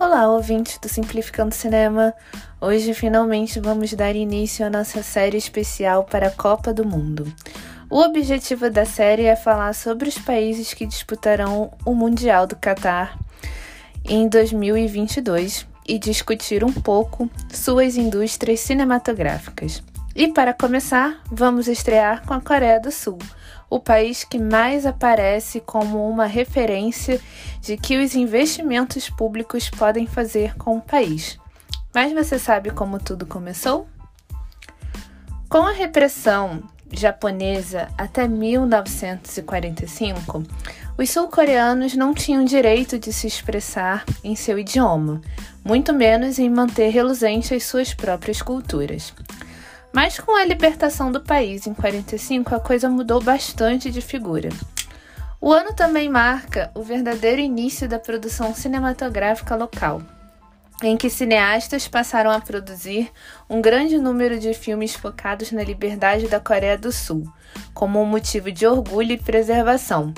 Olá, ouvintes do Simplificando Cinema! Hoje finalmente vamos dar início à nossa série especial para a Copa do Mundo. O objetivo da série é falar sobre os países que disputarão o Mundial do Catar em 2022 e discutir um pouco suas indústrias cinematográficas. E para começar, vamos estrear com a Coreia do Sul o país que mais aparece como uma referência de que os investimentos públicos podem fazer com o país. Mas você sabe como tudo começou? Com a repressão japonesa até 1945, os sul-coreanos não tinham direito de se expressar em seu idioma, muito menos em manter reluzente as suas próprias culturas. Mas com a libertação do país em 45, a coisa mudou bastante de figura. O ano também marca o verdadeiro início da produção cinematográfica local, em que cineastas passaram a produzir um grande número de filmes focados na liberdade da Coreia do Sul, como um motivo de orgulho e preservação.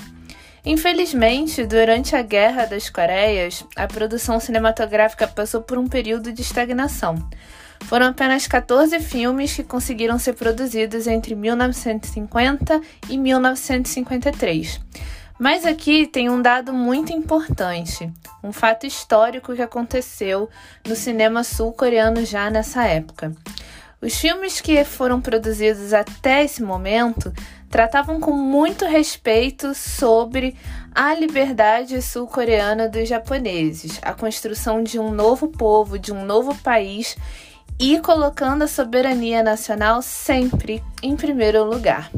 Infelizmente, durante a Guerra das Coreias, a produção cinematográfica passou por um período de estagnação, foram apenas 14 filmes que conseguiram ser produzidos entre 1950 e 1953. Mas aqui tem um dado muito importante, um fato histórico que aconteceu no cinema sul-coreano já nessa época. Os filmes que foram produzidos até esse momento tratavam com muito respeito sobre a liberdade sul-coreana dos japoneses, a construção de um novo povo, de um novo país e colocando a soberania nacional sempre em primeiro lugar.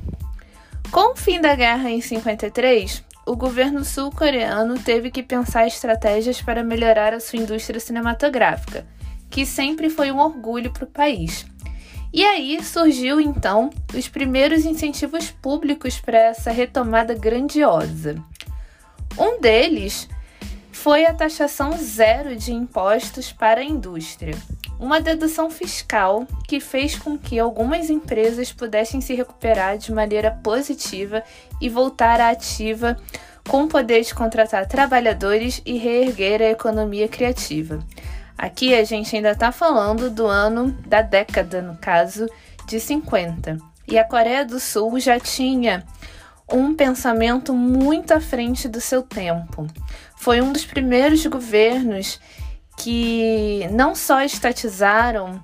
Com o fim da guerra em 53, o governo sul-coreano teve que pensar estratégias para melhorar a sua indústria cinematográfica, que sempre foi um orgulho para o país. E aí surgiu então os primeiros incentivos públicos para essa retomada grandiosa. Um deles foi a taxação zero de impostos para a indústria, uma dedução fiscal que fez com que algumas empresas pudessem se recuperar de maneira positiva e voltar à ativa com o poder de contratar trabalhadores e reerguer a economia criativa. Aqui a gente ainda está falando do ano da década, no caso, de 50. E a Coreia do Sul já tinha um pensamento muito à frente do seu tempo. Foi um dos primeiros governos que não só estatizaram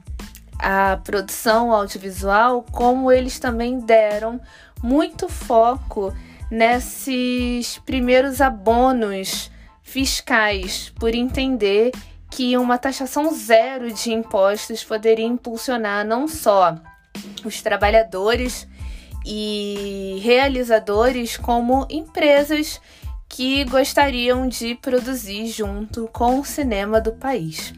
a produção audiovisual, como eles também deram muito foco nesses primeiros abonos fiscais, por entender que uma taxação zero de impostos poderia impulsionar não só os trabalhadores e realizadores, como empresas que gostariam de produzir junto com o cinema do país.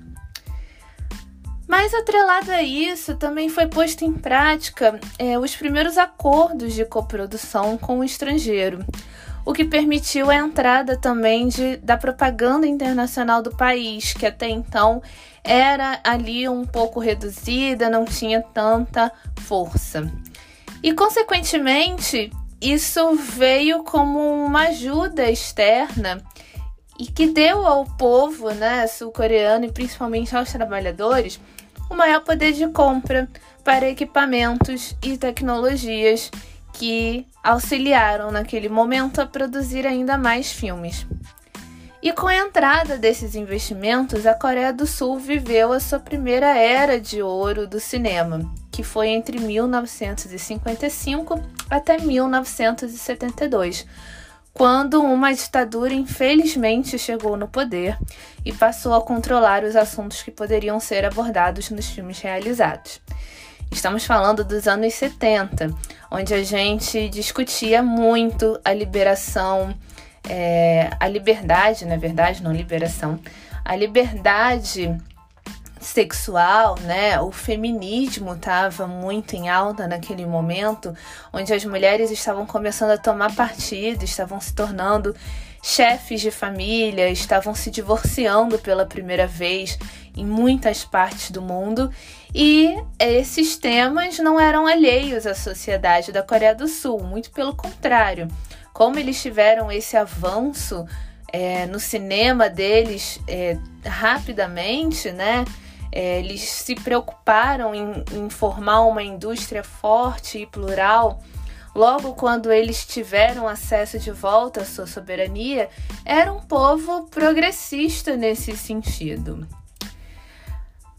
Mas atrelado a isso, também foi posto em prática é, os primeiros acordos de coprodução com o estrangeiro, o que permitiu a entrada também de, da propaganda internacional do país, que até então era ali um pouco reduzida, não tinha tanta força. E, consequentemente, isso veio como uma ajuda externa e que deu ao povo né, sul-coreano e principalmente aos trabalhadores o maior poder de compra para equipamentos e tecnologias que auxiliaram naquele momento a produzir ainda mais filmes. E com a entrada desses investimentos, a Coreia do Sul viveu a sua primeira era de ouro do cinema, que foi entre 1955 até 1972, quando uma ditadura infelizmente chegou no poder e passou a controlar os assuntos que poderiam ser abordados nos filmes realizados. Estamos falando dos anos 70, onde a gente discutia muito a liberação, é, a liberdade, na verdade, não liberação, a liberdade sexual, né? O feminismo estava muito em alta naquele momento, onde as mulheres estavam começando a tomar partido, estavam se tornando chefes de família estavam se divorciando pela primeira vez em muitas partes do mundo e esses temas não eram alheios à sociedade da Coreia do Sul, muito pelo contrário. Como eles tiveram esse avanço é, no cinema deles é, rapidamente, né? É, eles se preocuparam em, em formar uma indústria forte e plural. Logo quando eles tiveram acesso de volta à sua soberania, era um povo progressista nesse sentido.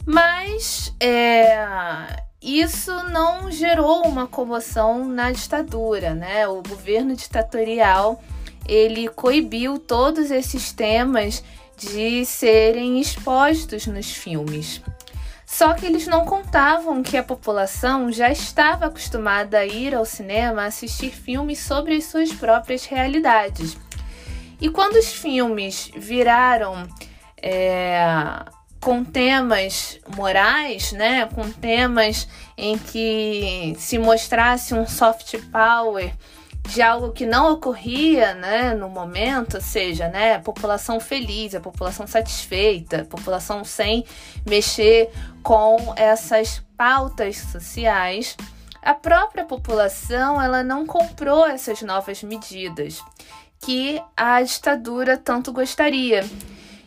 Mas é, isso não gerou uma comoção na ditadura, né? O governo ditatorial ele coibiu todos esses temas de serem expostos nos filmes. Só que eles não contavam que a população já estava acostumada a ir ao cinema assistir filmes sobre as suas próprias realidades. E quando os filmes viraram é, com temas morais, né, com temas em que se mostrasse um soft power de algo que não ocorria, né, no momento, ou seja, né, a população feliz, a população satisfeita, a população sem mexer com essas pautas sociais, a própria população ela não comprou essas novas medidas que a ditadura tanto gostaria.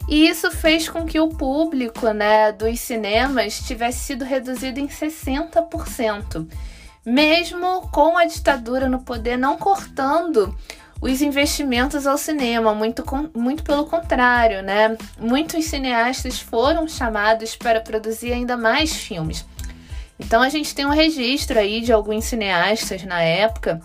E isso fez com que o público né, dos cinemas tivesse sido reduzido em 60%, mesmo com a ditadura no poder não cortando os investimentos ao cinema, muito, muito pelo contrário, né? Muitos cineastas foram chamados para produzir ainda mais filmes. Então a gente tem um registro aí de alguns cineastas na época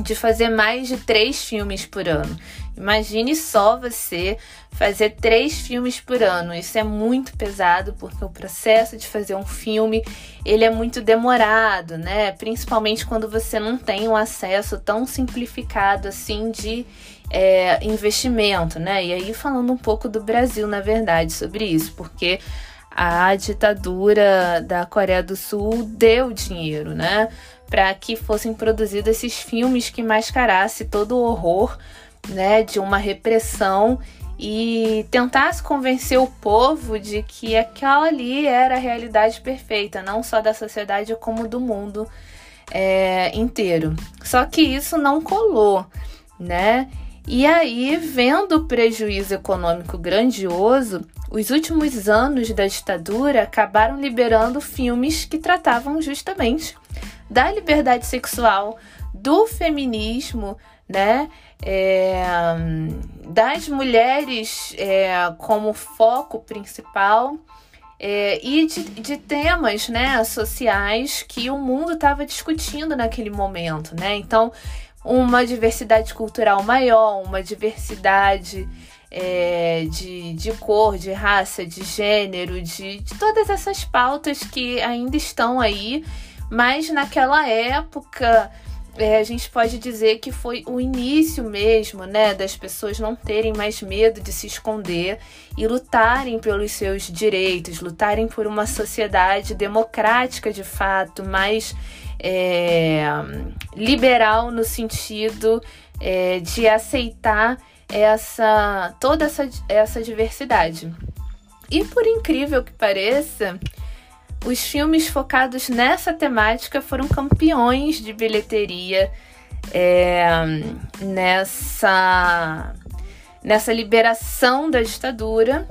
de fazer mais de três filmes por ano. Imagine só você fazer três filmes por ano. Isso é muito pesado porque o processo de fazer um filme ele é muito demorado, né? Principalmente quando você não tem um acesso tão simplificado assim de é, investimento, né? E aí falando um pouco do Brasil, na verdade, sobre isso, porque a ditadura da Coreia do Sul deu dinheiro, né? Para que fossem produzidos esses filmes que mascarasse todo o horror né, de uma repressão e tentasse convencer o povo de que aquela ali era a realidade perfeita, não só da sociedade como do mundo é, inteiro. Só que isso não colou, né? E aí, vendo o prejuízo econômico grandioso, os últimos anos da ditadura acabaram liberando filmes que tratavam justamente da liberdade sexual, do feminismo, né? É, das mulheres é, como foco principal é, e de, de, temas né, sociais que o mundo estava discutindo naquele momento. Né? Então, uma diversidade cultural maior, uma diversidade é, de, de cor, de raça, de gênero, de, de todas essas pautas que ainda estão aí, mas naquela época é, a gente pode dizer que foi o início mesmo, né, das pessoas não terem mais medo de se esconder e lutarem pelos seus direitos, lutarem por uma sociedade democrática de fato, mais é, liberal no sentido é, de aceitar essa toda essa, essa diversidade. E por incrível que pareça, os filmes focados nessa temática foram campeões de bilheteria é, nessa, nessa liberação da ditadura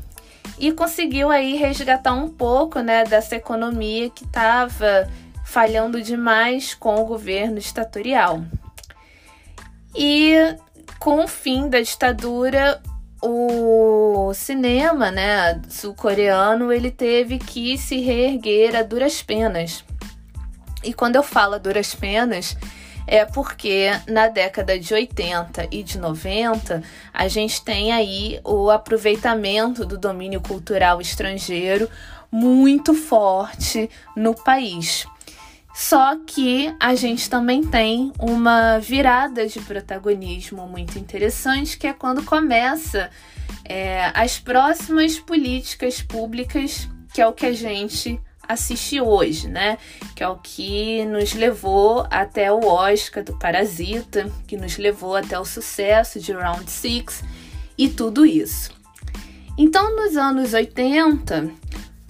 e conseguiu aí resgatar um pouco né, dessa economia que estava falhando demais com o governo ditatorial. E com o fim da ditadura, o cinema, né, sul-coreano, ele teve que se reerguer a duras penas. E quando eu falo a duras penas, é porque na década de 80 e de 90 a gente tem aí o aproveitamento do domínio cultural estrangeiro muito forte no país. Só que a gente também tem uma virada de protagonismo muito interessante, que é quando começa é, as próximas políticas públicas, que é o que a gente assiste hoje, né? Que é o que nos levou até o Oscar do Parasita, que nos levou até o sucesso de Round Six e tudo isso. Então, nos anos 80,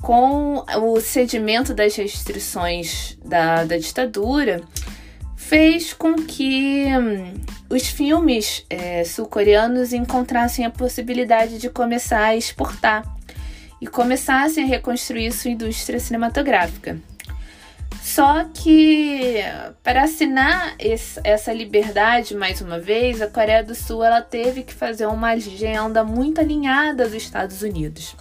com o cedimento das restrições da, da ditadura, fez com que hum, os filmes é, sul-coreanos encontrassem a possibilidade de começar a exportar e começassem a reconstruir sua indústria cinematográfica. Só que para assinar esse, essa liberdade mais uma vez, a Coreia do Sul ela teve que fazer uma agenda muito alinhada dos Estados Unidos.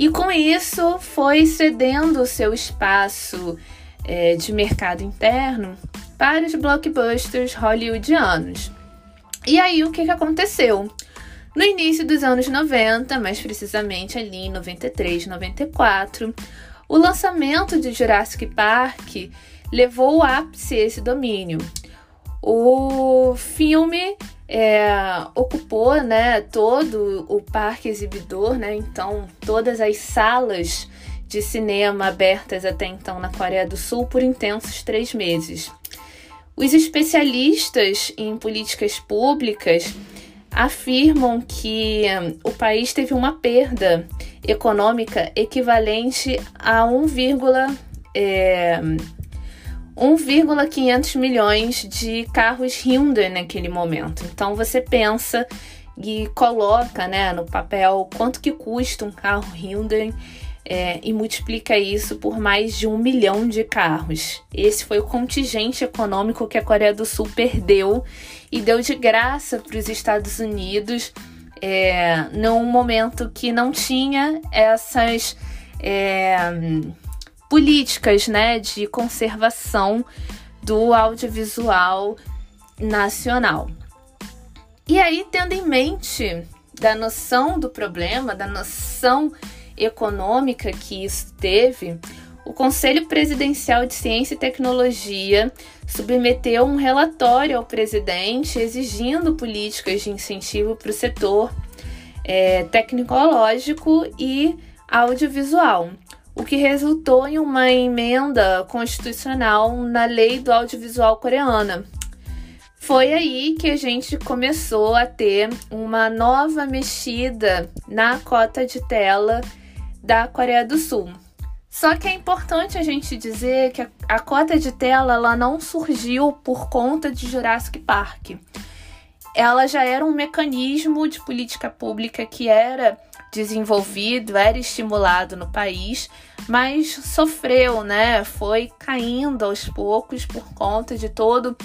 E com isso foi cedendo o seu espaço é, de mercado interno para os blockbusters hollywoodianos. E aí o que, que aconteceu? No início dos anos 90, mais precisamente ali em 93, 94, o lançamento de Jurassic Park levou o ápice esse domínio. O filme é, ocupou né, todo o parque exibidor, né, então todas as salas de cinema abertas até então na Coreia do Sul por intensos três meses. Os especialistas em políticas públicas afirmam que hum, o país teve uma perda econômica equivalente a 1, é, 1,500 milhões de carros Hyundai naquele momento. Então você pensa e coloca né, no papel quanto que custa um carro Hyundai é, e multiplica isso por mais de um milhão de carros. Esse foi o contingente econômico que a Coreia do Sul perdeu e deu de graça para os Estados Unidos é, num momento que não tinha essas é, políticas né, de conservação do audiovisual nacional. E aí, tendo em mente da noção do problema, da noção econômica que isso teve, o Conselho Presidencial de Ciência e Tecnologia submeteu um relatório ao presidente exigindo políticas de incentivo para o setor é, tecnológico e audiovisual, o que resultou em uma emenda constitucional na lei do audiovisual coreana. Foi aí que a gente começou a ter uma nova mexida na cota de tela da Coreia do Sul. Só que é importante a gente dizer que a, a cota de tela ela não surgiu por conta de Jurassic Park. Ela já era um mecanismo de política pública que era desenvolvido, era estimulado no país, mas sofreu, né? Foi caindo aos poucos por conta de todo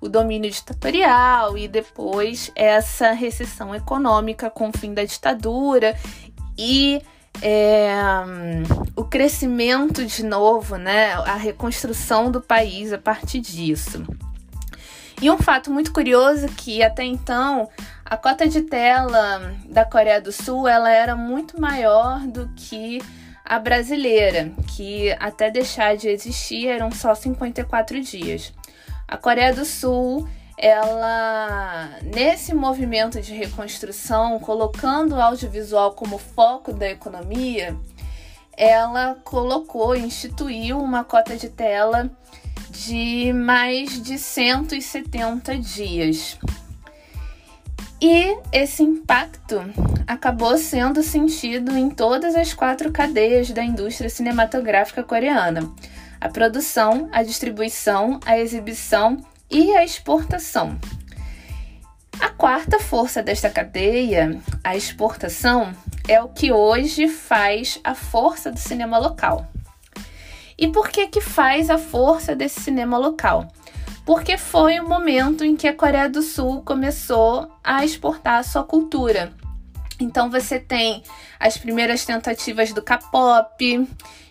o domínio ditatorial e depois essa recessão econômica com o fim da ditadura e é, o crescimento de novo, né, a reconstrução do país a partir disso. E um fato muito curioso que até então a cota de tela da Coreia do Sul ela era muito maior do que a brasileira, que até deixar de existir eram só 54 dias. A Coreia do Sul ela nesse movimento de reconstrução, colocando o audiovisual como foco da economia, ela colocou, instituiu uma cota de tela de mais de 170 dias. E esse impacto acabou sendo sentido em todas as quatro cadeias da indústria cinematográfica coreana: a produção, a distribuição, a exibição e a exportação. A quarta força desta cadeia, a exportação, é o que hoje faz a força do cinema local. E por que que faz a força desse cinema local? Porque foi o momento em que a Coreia do Sul começou a exportar a sua cultura. Então você tem as primeiras tentativas do K-pop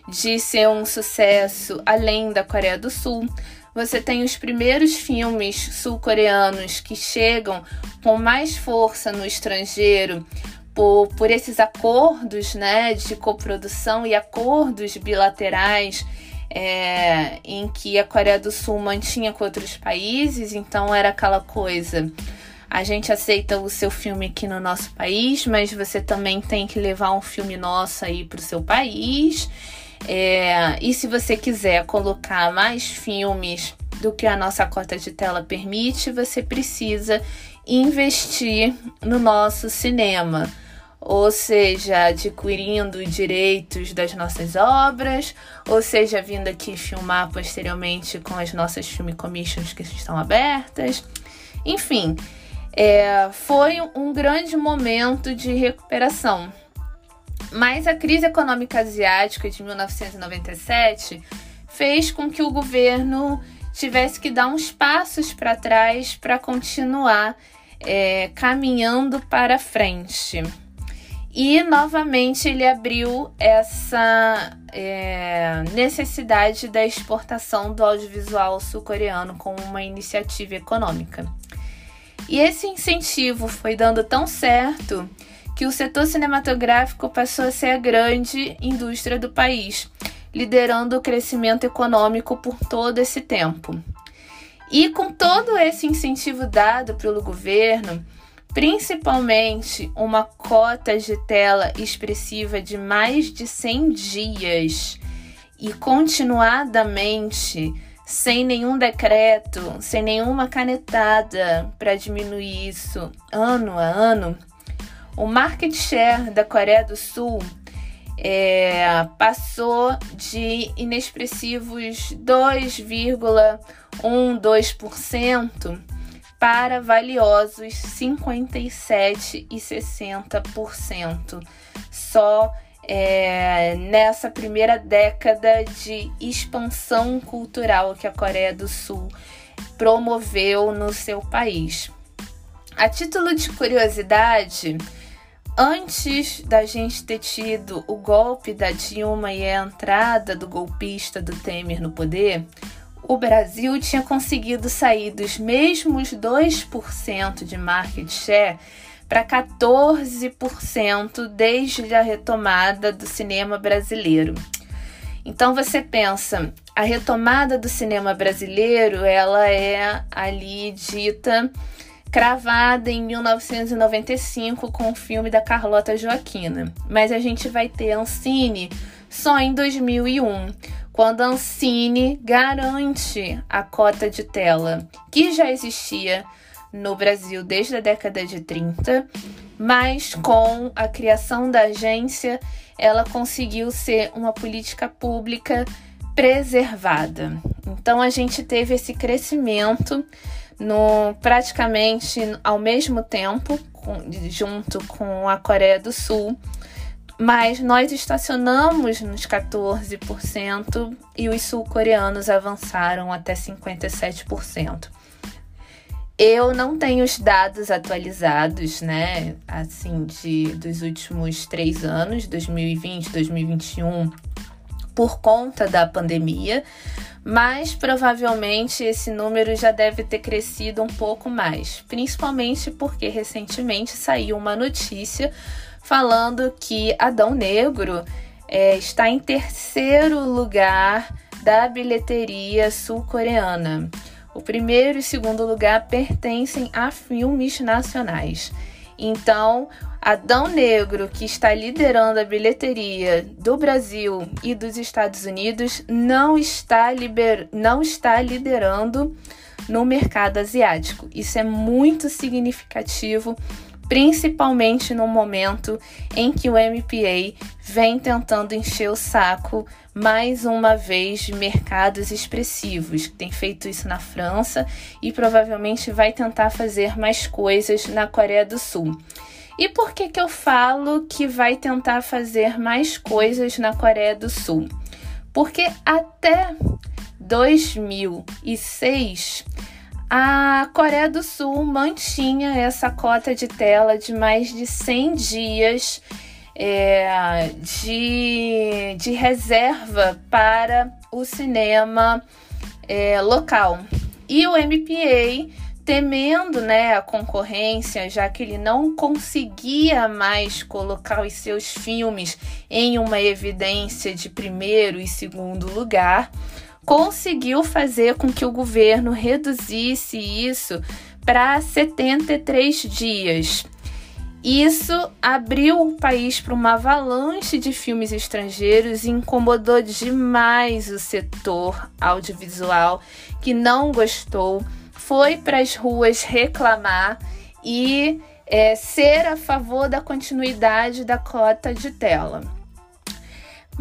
de ser um sucesso além da Coreia do Sul. Você tem os primeiros filmes sul-coreanos que chegam com mais força no estrangeiro por, por esses acordos né, de coprodução e acordos bilaterais é, em que a Coreia do Sul mantinha com outros países, então era aquela coisa. A gente aceita o seu filme aqui no nosso país, mas você também tem que levar um filme nosso aí para o seu país. É, e se você quiser colocar mais filmes do que a nossa cota de tela permite, você precisa investir no nosso cinema, ou seja, adquirindo direitos das nossas obras, ou seja, vindo aqui filmar posteriormente com as nossas film commissions que estão abertas. Enfim, é, foi um grande momento de recuperação. Mas a crise econômica asiática de 1997 fez com que o governo tivesse que dar uns passos para trás para continuar é, caminhando para frente. E novamente ele abriu essa é, necessidade da exportação do audiovisual sul-coreano como uma iniciativa econômica. E esse incentivo foi dando tão certo que o setor cinematográfico passou a ser a grande indústria do país, liderando o crescimento econômico por todo esse tempo. E com todo esse incentivo dado pelo governo, principalmente uma cota de tela expressiva de mais de 100 dias e continuadamente, sem nenhum decreto, sem nenhuma canetada para diminuir isso ano a ano, o market share da Coreia do Sul é, passou de inexpressivos 2,12% para valiosos 57 e 60%. Só é, nessa primeira década de expansão cultural que a Coreia do Sul promoveu no seu país. A título de curiosidade, Antes da gente ter tido o golpe da Dilma e a entrada do golpista do Temer no poder, o Brasil tinha conseguido sair dos mesmos 2% de market share para 14% desde a retomada do cinema brasileiro. Então você pensa, a retomada do cinema brasileiro, ela é ali dita cravada em 1995 com o filme da Carlota Joaquina. Mas a gente vai ter Ancine só em 2001, quando a Ancine garante a cota de tela, que já existia no Brasil desde a década de 30, mas com a criação da agência, ela conseguiu ser uma política pública preservada. Então a gente teve esse crescimento no praticamente ao mesmo tempo, com, junto com a Coreia do Sul, mas nós estacionamos nos 14% e os sul-coreanos avançaram até 57%. Eu não tenho os dados atualizados, né? Assim, de, dos últimos três anos, 2020, 2021, por conta da pandemia, mas provavelmente esse número já deve ter crescido um pouco mais, principalmente porque recentemente saiu uma notícia falando que Adão Negro é, está em terceiro lugar da bilheteria sul-coreana. O primeiro e segundo lugar pertencem a filmes nacionais. Então, Adão Negro, que está liderando a bilheteria do Brasil e dos Estados Unidos, não está, liber... não está liderando no mercado asiático. Isso é muito significativo, principalmente no momento em que o MPA vem tentando encher o saco mais uma vez de mercados expressivos. Tem feito isso na França e provavelmente vai tentar fazer mais coisas na Coreia do Sul. E por que, que eu falo que vai tentar fazer mais coisas na Coreia do Sul? Porque até 2006 a Coreia do Sul mantinha essa cota de tela de mais de 100 dias é, de, de reserva para o cinema é, local. E o MPA temendo né, a concorrência, já que ele não conseguia mais colocar os seus filmes em uma evidência de primeiro e segundo lugar, conseguiu fazer com que o governo reduzisse isso para 73 dias. Isso abriu o país para uma avalanche de filmes estrangeiros e incomodou demais o setor audiovisual, que não gostou foi para as ruas reclamar e é, ser a favor da continuidade da cota de tela.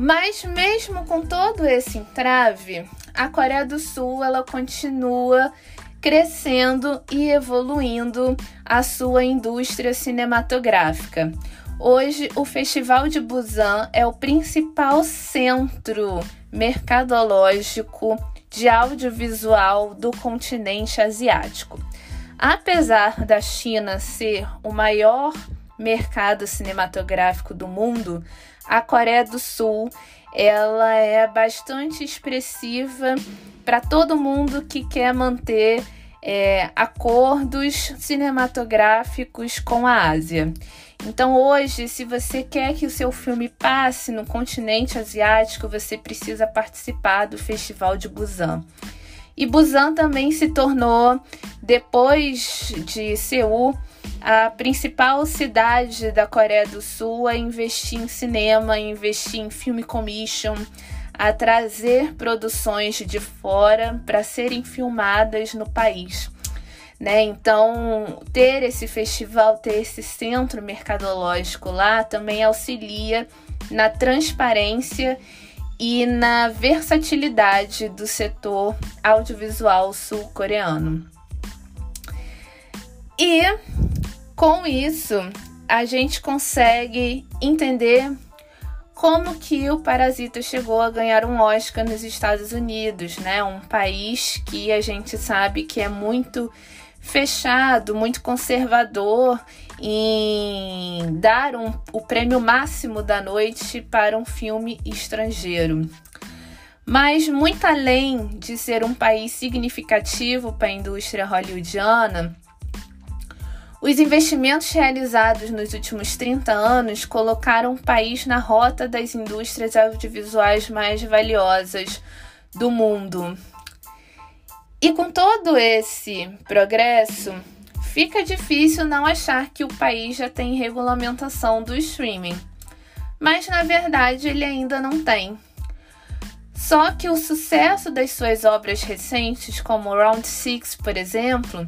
Mas mesmo com todo esse entrave, a Coreia do Sul ela continua crescendo e evoluindo a sua indústria cinematográfica. Hoje, o Festival de Busan é o principal centro mercadológico de audiovisual do continente asiático. Apesar da China ser o maior mercado cinematográfico do mundo, a Coreia do Sul ela é bastante expressiva para todo mundo que quer manter é, acordos cinematográficos com a Ásia. Então, hoje, se você quer que o seu filme passe no continente asiático, você precisa participar do Festival de Busan. E Busan também se tornou, depois de Seul, a principal cidade da Coreia do Sul a investir em cinema, a investir em film commission, a trazer produções de fora para serem filmadas no país. Né? Então, ter esse festival, ter esse centro mercadológico lá também auxilia na transparência e na versatilidade do setor audiovisual sul-coreano. E com isso, a gente consegue entender como que o Parasita chegou a ganhar um Oscar nos Estados Unidos, né? Um país que a gente sabe que é muito fechado, muito conservador em dar um, o prêmio máximo da noite para um filme estrangeiro. Mas, muito além de ser um país significativo para a indústria hollywoodiana, os investimentos realizados nos últimos 30 anos colocaram o país na rota das indústrias audiovisuais mais valiosas do mundo. E com todo esse progresso, fica difícil não achar que o país já tem regulamentação do streaming. Mas na verdade ele ainda não tem. Só que o sucesso das suas obras recentes, como Round Six, por exemplo,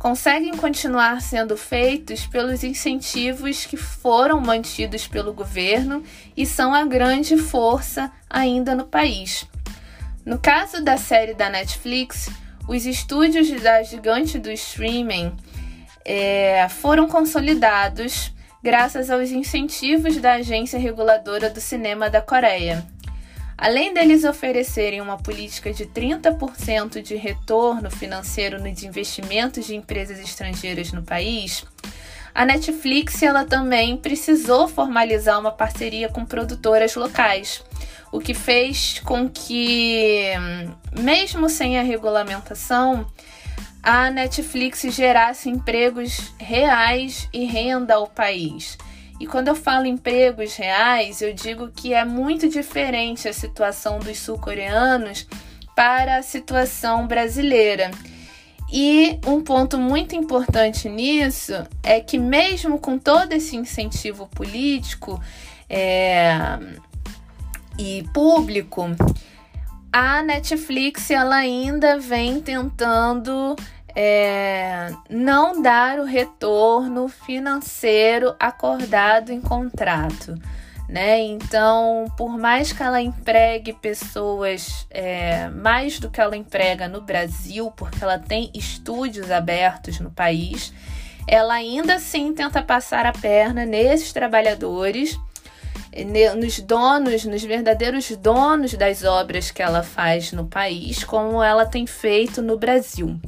conseguem continuar sendo feitos pelos incentivos que foram mantidos pelo governo e são a grande força ainda no país. No caso da série da Netflix, os estúdios da gigante do streaming é, foram consolidados graças aos incentivos da Agência Reguladora do Cinema da Coreia. Além deles oferecerem uma política de 30% de retorno financeiro nos investimentos de empresas estrangeiras no país, a Netflix ela também precisou formalizar uma parceria com produtoras locais o que fez com que, mesmo sem a regulamentação, a Netflix gerasse empregos reais e renda ao país. E quando eu falo empregos reais, eu digo que é muito diferente a situação dos sul-coreanos para a situação brasileira. E um ponto muito importante nisso é que, mesmo com todo esse incentivo político, é, e público, a Netflix ela ainda vem tentando é, não dar o retorno financeiro acordado em contrato. Né? Então, por mais que ela empregue pessoas é, mais do que ela emprega no Brasil, porque ela tem estúdios abertos no país, ela ainda assim tenta passar a perna nesses trabalhadores nos donos, nos verdadeiros donos das obras que ela faz no país, como ela tem feito no Brasil.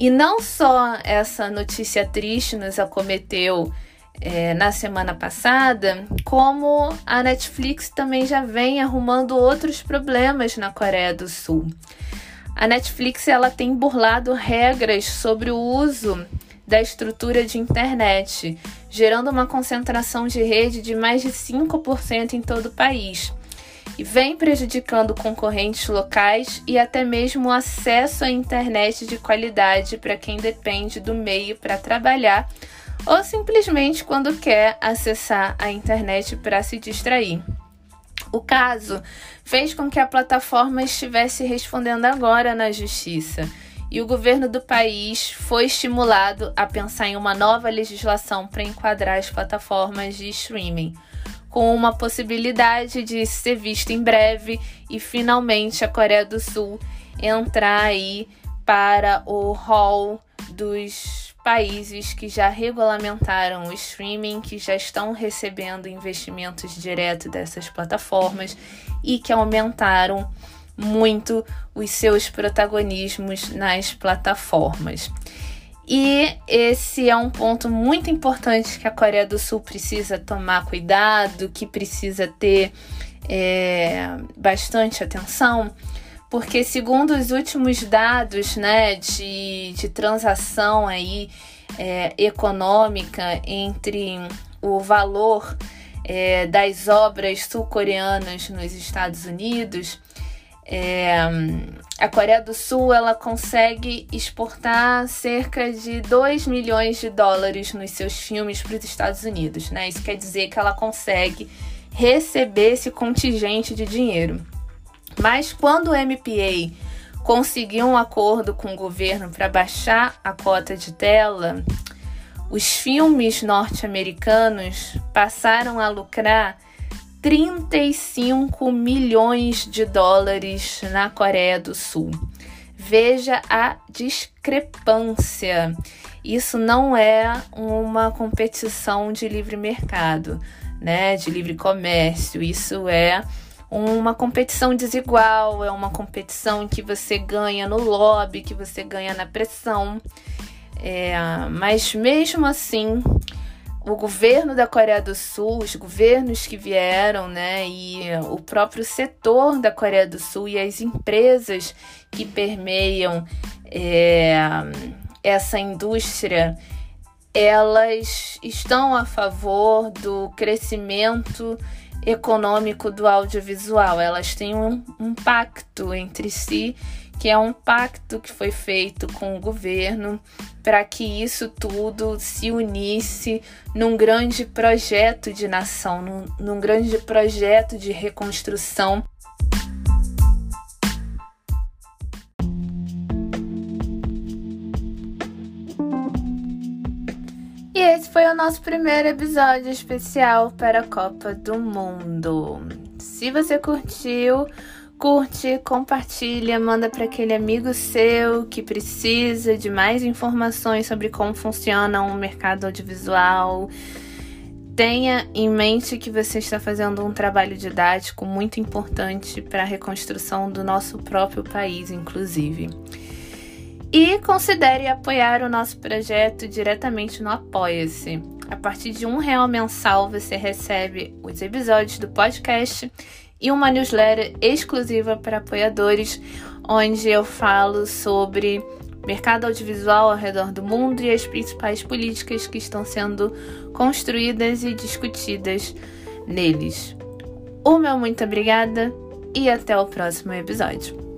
E não só essa notícia triste nos acometeu é, na semana passada, como a Netflix também já vem arrumando outros problemas na Coreia do Sul. A Netflix ela tem burlado regras sobre o uso da estrutura de internet, gerando uma concentração de rede de mais de 5% em todo o país. E vem prejudicando concorrentes locais e até mesmo o acesso à internet de qualidade para quem depende do meio para trabalhar ou simplesmente quando quer acessar a internet para se distrair. O caso fez com que a plataforma estivesse respondendo agora na justiça e o governo do país foi estimulado a pensar em uma nova legislação para enquadrar as plataformas de streaming, com uma possibilidade de ser vista em breve e finalmente a Coreia do Sul entrar aí para o hall dos países que já regulamentaram o streaming, que já estão recebendo investimentos direto dessas plataformas e que aumentaram muito os seus protagonismos nas plataformas. E esse é um ponto muito importante que a Coreia do Sul precisa tomar cuidado, que precisa ter é, bastante atenção, porque segundo os últimos dados né, de, de transação aí, é, econômica entre o valor é, das obras sul-coreanas nos Estados Unidos, é, a Coreia do Sul ela consegue exportar cerca de 2 milhões de dólares nos seus filmes para os Estados Unidos. Né? Isso quer dizer que ela consegue receber esse contingente de dinheiro. Mas quando o MPA conseguiu um acordo com o governo para baixar a cota de tela, os filmes norte-americanos passaram a lucrar 35 milhões de dólares na Coreia do Sul. Veja a discrepância. Isso não é uma competição de livre mercado, né? De livre comércio. Isso é uma competição desigual, é uma competição que você ganha no lobby, que você ganha na pressão. É, mas mesmo assim, o governo da Coreia do Sul, os governos que vieram, né, e o próprio setor da Coreia do Sul e as empresas que permeiam é, essa indústria, elas estão a favor do crescimento econômico do audiovisual. Elas têm um, um pacto entre si que é um pacto que foi feito com o governo para que isso tudo se unisse num grande projeto de nação, num, num grande projeto de reconstrução. E esse foi o nosso primeiro episódio especial para a Copa do Mundo. Se você curtiu, Curte, compartilha, manda para aquele amigo seu que precisa de mais informações sobre como funciona o um mercado audiovisual. Tenha em mente que você está fazendo um trabalho didático muito importante para a reconstrução do nosso próprio país, inclusive. E considere apoiar o nosso projeto diretamente no Apoia-se. A partir de um real mensal você recebe os episódios do podcast e uma newsletter exclusiva para apoiadores, onde eu falo sobre mercado audiovisual ao redor do mundo e as principais políticas que estão sendo construídas e discutidas neles. O meu muito obrigada e até o próximo episódio.